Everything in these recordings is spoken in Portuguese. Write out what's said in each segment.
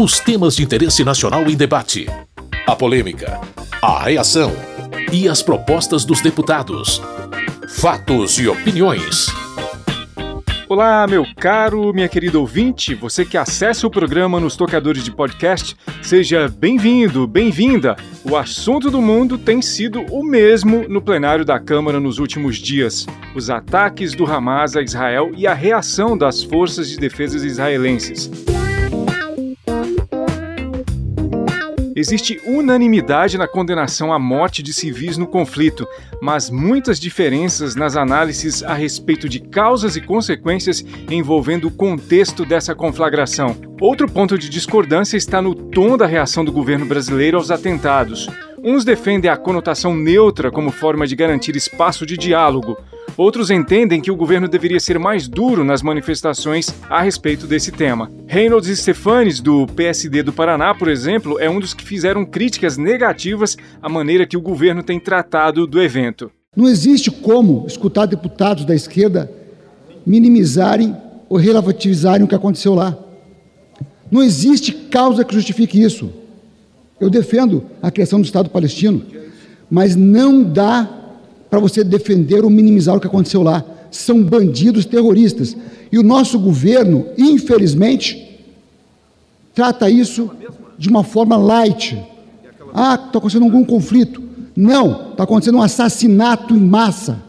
Os temas de interesse nacional em debate. A polêmica. A reação. E as propostas dos deputados. Fatos e opiniões. Olá, meu caro, minha querida ouvinte, você que acessa o programa nos tocadores de podcast, seja bem-vindo, bem-vinda. O assunto do mundo tem sido o mesmo no plenário da Câmara nos últimos dias: os ataques do Hamas a Israel e a reação das forças de defesa israelenses. Existe unanimidade na condenação à morte de civis no conflito, mas muitas diferenças nas análises a respeito de causas e consequências envolvendo o contexto dessa conflagração. Outro ponto de discordância está no tom da reação do governo brasileiro aos atentados. Uns defendem a conotação neutra como forma de garantir espaço de diálogo. Outros entendem que o governo deveria ser mais duro nas manifestações a respeito desse tema. Reynolds Stefanes, do PSD do Paraná, por exemplo, é um dos que fizeram críticas negativas à maneira que o governo tem tratado do evento. Não existe como escutar deputados da esquerda minimizarem ou relativizarem o que aconteceu lá. Não existe causa que justifique isso. Eu defendo a criação do Estado palestino, mas não dá para você defender ou minimizar o que aconteceu lá. São bandidos terroristas. E o nosso governo, infelizmente, trata isso de uma forma light. Ah, está acontecendo algum conflito. Não, está acontecendo um assassinato em massa.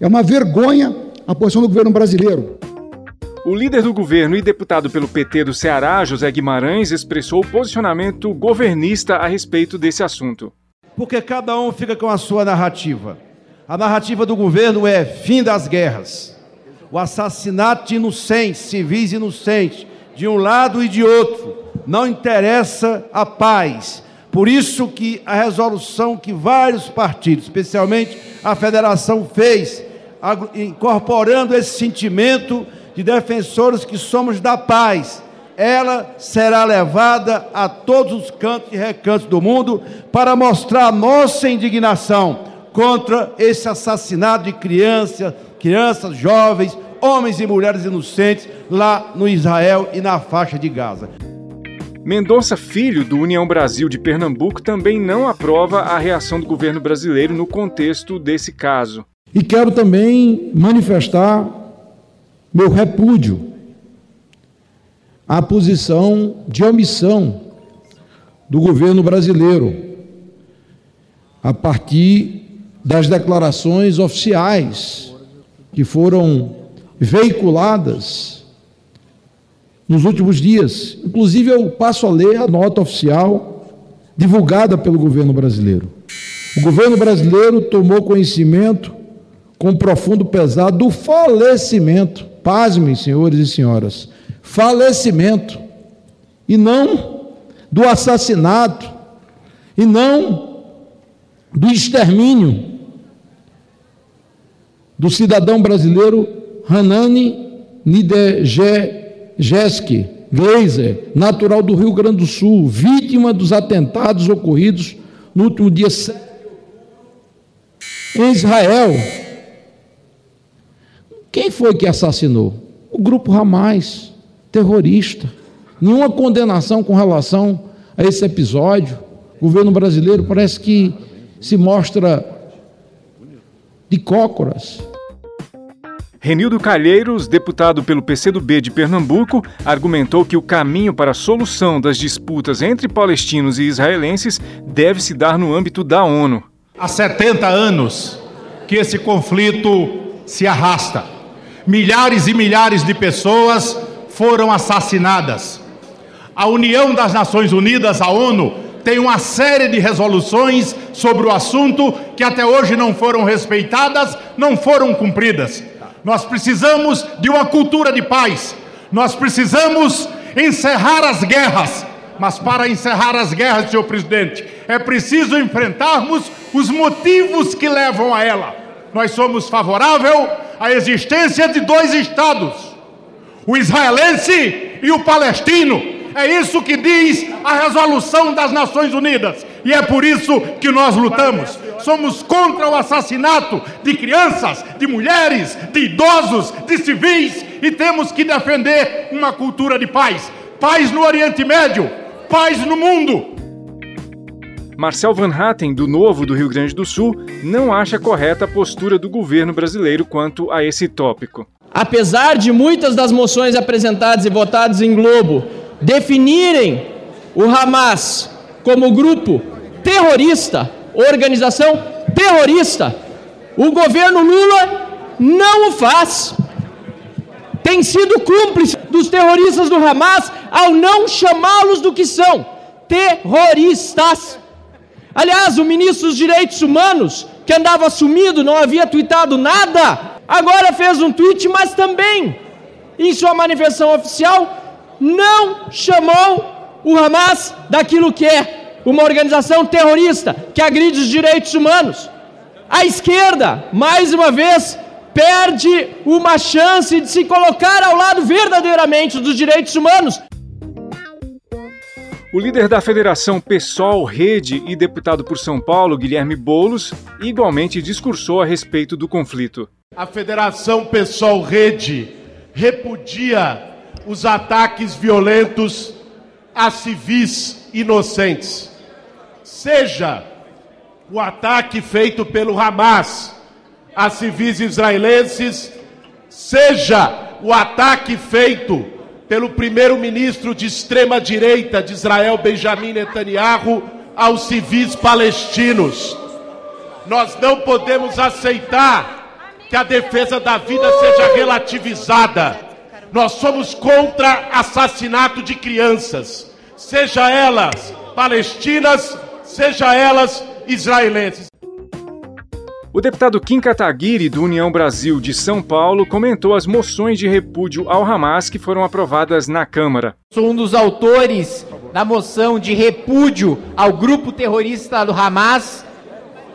É uma vergonha a posição do governo brasileiro. O líder do governo e deputado pelo PT do Ceará, José Guimarães, expressou o posicionamento governista a respeito desse assunto. Porque cada um fica com a sua narrativa. A narrativa do governo é fim das guerras, o assassinato de inocentes, civis inocentes, de um lado e de outro. Não interessa a paz. Por isso que a resolução que vários partidos, especialmente a federação, fez, incorporando esse sentimento de defensores que somos da paz, ela será levada a todos os cantos e recantos do mundo para mostrar a nossa indignação contra esse assassinato de crianças, crianças, jovens, homens e mulheres inocentes lá no Israel e na faixa de Gaza. Mendonça Filho, do União Brasil de Pernambuco, também não aprova a reação do governo brasileiro no contexto desse caso. E quero também manifestar meu repúdio à posição de omissão do governo brasileiro a partir das declarações oficiais que foram veiculadas nos últimos dias. Inclusive, eu passo a ler a nota oficial divulgada pelo governo brasileiro. O governo brasileiro tomou conhecimento com profundo pesar do falecimento, pasmem, senhores e senhoras, falecimento, e não do assassinato, e não do extermínio do cidadão brasileiro Hanani Nidejeski Gleiser, natural do Rio Grande do Sul, vítima dos atentados ocorridos no último dia 7 em Israel. Quem foi que assassinou? O grupo Hamas, terrorista. Nenhuma condenação com relação a esse episódio. O governo brasileiro parece que se mostra de cócoras. Renildo Calheiros, deputado pelo PCdoB de Pernambuco, argumentou que o caminho para a solução das disputas entre palestinos e israelenses deve se dar no âmbito da ONU. Há 70 anos que esse conflito se arrasta. Milhares e milhares de pessoas foram assassinadas. A União das Nações Unidas, a ONU, tem uma série de resoluções sobre o assunto que até hoje não foram respeitadas, não foram cumpridas. Nós precisamos de uma cultura de paz. Nós precisamos encerrar as guerras. Mas para encerrar as guerras, senhor presidente, é preciso enfrentarmos os motivos que levam a ela. Nós somos favorável à existência de dois estados, o israelense e o palestino é isso que diz a resolução das Nações Unidas. E é por isso que nós lutamos. Somos contra o assassinato de crianças, de mulheres, de idosos, de civis e temos que defender uma cultura de paz. paz no Oriente Médio, paz no mundo. Marcel Van Hatten, do Novo do Rio Grande do Sul, não acha correta a postura do governo brasileiro quanto a esse tópico. Apesar de muitas das moções apresentadas e votadas em Globo definirem o Hamas como grupo terrorista, organização terrorista, o governo Lula não o faz. Tem sido cúmplice dos terroristas do Hamas ao não chamá-los do que são terroristas. Aliás, o ministro dos Direitos Humanos, que andava sumido, não havia tweetado nada, agora fez um tweet, mas também, em sua manifestação oficial, não chamou o Hamas daquilo que é uma organização terrorista que agride os direitos humanos. A esquerda, mais uma vez, perde uma chance de se colocar ao lado verdadeiramente dos direitos humanos. O líder da Federação PSOL Rede e deputado por São Paulo, Guilherme Bolos, igualmente discursou a respeito do conflito. A Federação PSOL Rede repudia os ataques violentos a civis inocentes. Seja o ataque feito pelo Hamas a civis israelenses, seja o ataque feito pelo primeiro-ministro de extrema-direita de Israel, Benjamin Netanyahu, aos civis palestinos. Nós não podemos aceitar que a defesa da vida seja relativizada. Nós somos contra assassinato de crianças, seja elas palestinas, seja elas israelenses. O deputado Kim Kataguiri, do União Brasil de São Paulo, comentou as moções de repúdio ao Hamas que foram aprovadas na Câmara. Sou um dos autores da moção de repúdio ao grupo terrorista do Hamas.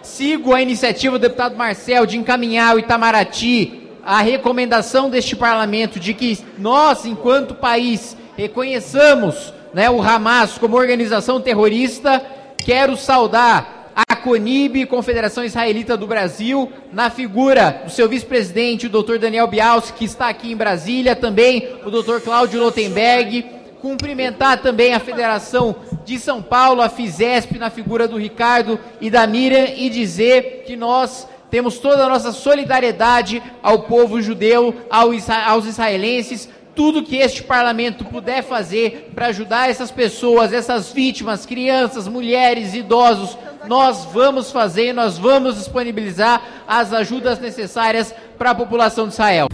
Sigo a iniciativa do deputado Marcel de encaminhar ao Itamaraty a recomendação deste parlamento de que nós, enquanto país, reconheçamos né, o Hamas como organização terrorista. Quero saudar a CONIB, Confederação Israelita do Brasil, na figura do seu vice-presidente, o Dr. Daniel Bialski, que está aqui em Brasília, também o Dr. Cláudio Lotenberg, cumprimentar também a Federação de São Paulo, a FISESP, na figura do Ricardo e da Miriam, e dizer que nós temos toda a nossa solidariedade ao povo judeu, aos israelenses, tudo que este parlamento puder fazer para ajudar essas pessoas, essas vítimas, crianças, mulheres, idosos, nós vamos fazer, nós vamos disponibilizar as ajudas necessárias para a população de Israel.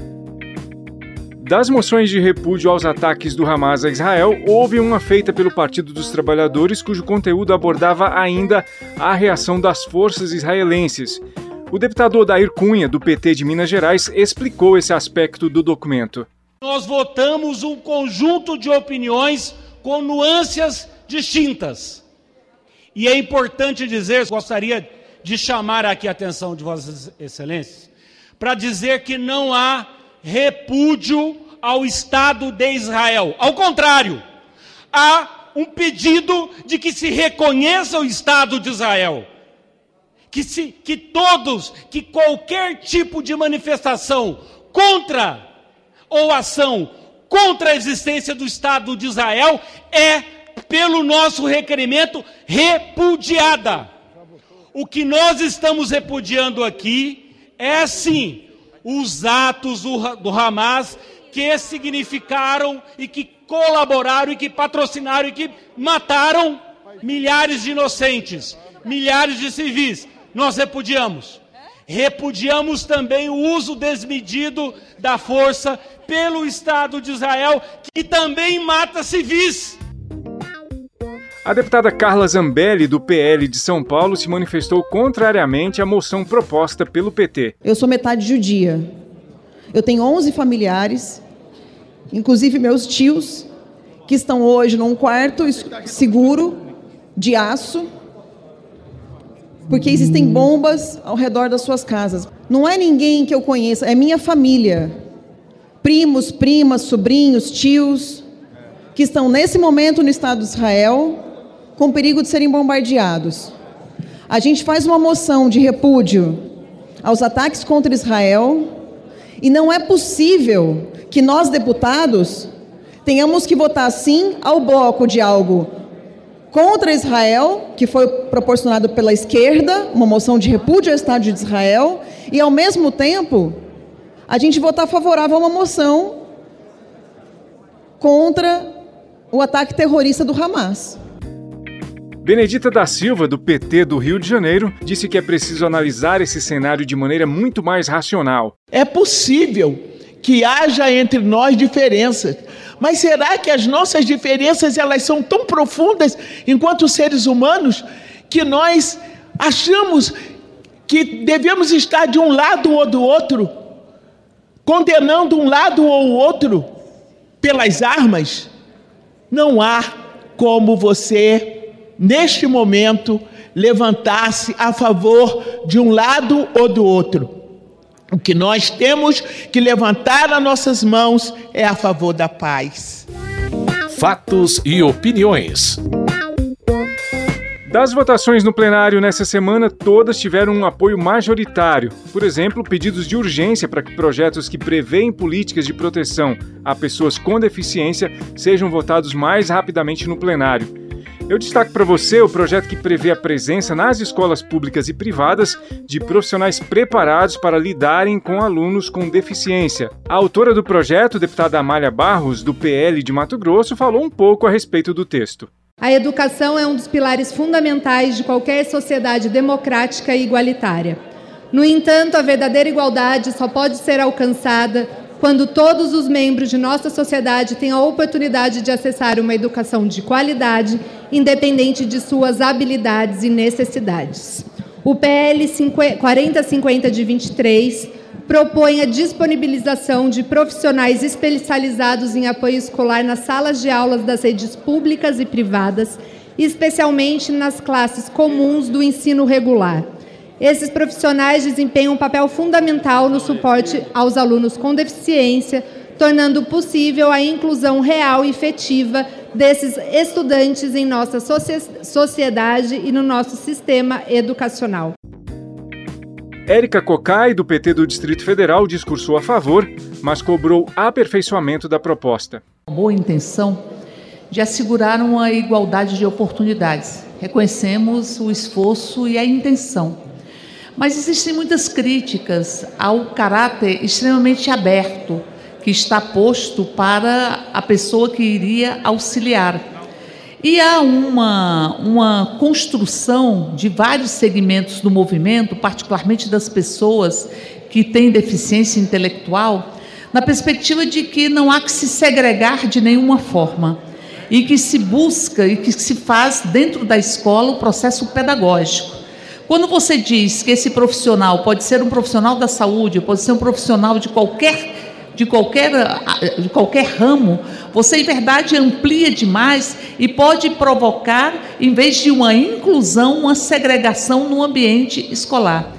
Das moções de repúdio aos ataques do Hamas a Israel, houve uma feita pelo Partido dos Trabalhadores cujo conteúdo abordava ainda a reação das forças israelenses. O deputado Odair Cunha, do PT de Minas Gerais, explicou esse aspecto do documento. Nós votamos um conjunto de opiniões com nuances distintas. E é importante dizer, gostaria de chamar aqui a atenção de Vossas Excelências, para dizer que não há repúdio ao Estado de Israel. Ao contrário, há um pedido de que se reconheça o Estado de Israel. Que, se, que todos, que qualquer tipo de manifestação contra ou ação contra a existência do Estado de Israel é pelo nosso requerimento, repudiada. O que nós estamos repudiando aqui é sim os atos do, do Hamas que significaram e que colaboraram e que patrocinaram e que mataram milhares de inocentes, milhares de civis. Nós repudiamos. Repudiamos também o uso desmedido da força pelo Estado de Israel, que também mata civis. A deputada Carla Zambelli, do PL de São Paulo, se manifestou contrariamente à moção proposta pelo PT. Eu sou metade judia. Eu tenho 11 familiares, inclusive meus tios, que estão hoje num quarto seguro de aço, porque existem bombas ao redor das suas casas. Não é ninguém que eu conheça, é minha família. Primos, primas, sobrinhos, tios, que estão nesse momento no Estado de Israel com perigo de serem bombardeados. A gente faz uma moção de repúdio aos ataques contra Israel e não é possível que nós, deputados, tenhamos que votar sim ao bloco de algo contra Israel, que foi proporcionado pela esquerda, uma moção de repúdio ao Estado de Israel, e ao mesmo tempo a gente votar favorável a uma moção contra o ataque terrorista do Hamas. Benedita da Silva, do PT do Rio de Janeiro, disse que é preciso analisar esse cenário de maneira muito mais racional. É possível que haja entre nós diferenças, mas será que as nossas diferenças elas são tão profundas enquanto seres humanos que nós achamos que devemos estar de um lado ou do outro, condenando um lado ou outro pelas armas? Não há como você neste momento, levantar-se a favor de um lado ou do outro. O que nós temos que levantar as nossas mãos é a favor da paz. Fatos e opiniões. Das votações no plenário nessa semana, todas tiveram um apoio majoritário. Por exemplo, pedidos de urgência para que projetos que prevêem políticas de proteção a pessoas com deficiência sejam votados mais rapidamente no plenário. Eu destaco para você o projeto que prevê a presença nas escolas públicas e privadas de profissionais preparados para lidarem com alunos com deficiência. A autora do projeto, deputada Amália Barros, do PL de Mato Grosso, falou um pouco a respeito do texto. A educação é um dos pilares fundamentais de qualquer sociedade democrática e igualitária. No entanto, a verdadeira igualdade só pode ser alcançada quando todos os membros de nossa sociedade têm a oportunidade de acessar uma educação de qualidade, independente de suas habilidades e necessidades. O PL 4050 de 23 propõe a disponibilização de profissionais especializados em apoio escolar nas salas de aulas das redes públicas e privadas, especialmente nas classes comuns do ensino regular esses profissionais desempenham um papel fundamental no suporte aos alunos com deficiência, tornando possível a inclusão real e efetiva desses estudantes em nossa sociedade e no nosso sistema educacional. Érica Cocai, do PT do Distrito Federal, discursou a favor, mas cobrou aperfeiçoamento da proposta. Boa intenção de assegurar uma igualdade de oportunidades. Reconhecemos o esforço e a intenção mas existem muitas críticas ao caráter extremamente aberto que está posto para a pessoa que iria auxiliar. E há uma, uma construção de vários segmentos do movimento, particularmente das pessoas que têm deficiência intelectual, na perspectiva de que não há que se segregar de nenhuma forma e que se busca e que se faz dentro da escola o processo pedagógico. Quando você diz que esse profissional pode ser um profissional da saúde, pode ser um profissional de qualquer de qualquer, de qualquer ramo, você em verdade amplia demais e pode provocar, em vez de uma inclusão, uma segregação no ambiente escolar.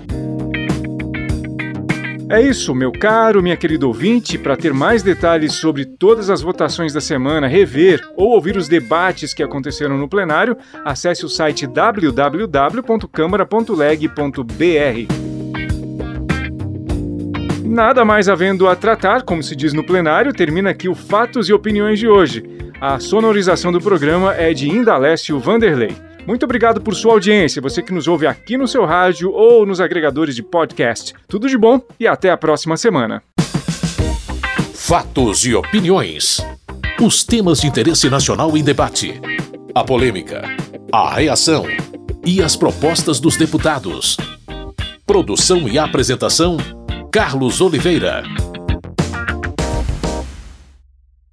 É isso, meu caro, minha querida ouvinte. Para ter mais detalhes sobre todas as votações da semana, rever ou ouvir os debates que aconteceram no plenário, acesse o site www.câmara.leg.br. Nada mais havendo a tratar, como se diz no plenário, termina aqui o Fatos e Opiniões de hoje. A sonorização do programa é de Indalécio Vanderlei. Muito obrigado por sua audiência, você que nos ouve aqui no seu rádio ou nos agregadores de podcast. Tudo de bom e até a próxima semana. Fatos e opiniões. Os temas de interesse nacional em debate. A polêmica, a reação e as propostas dos deputados. Produção e apresentação: Carlos Oliveira.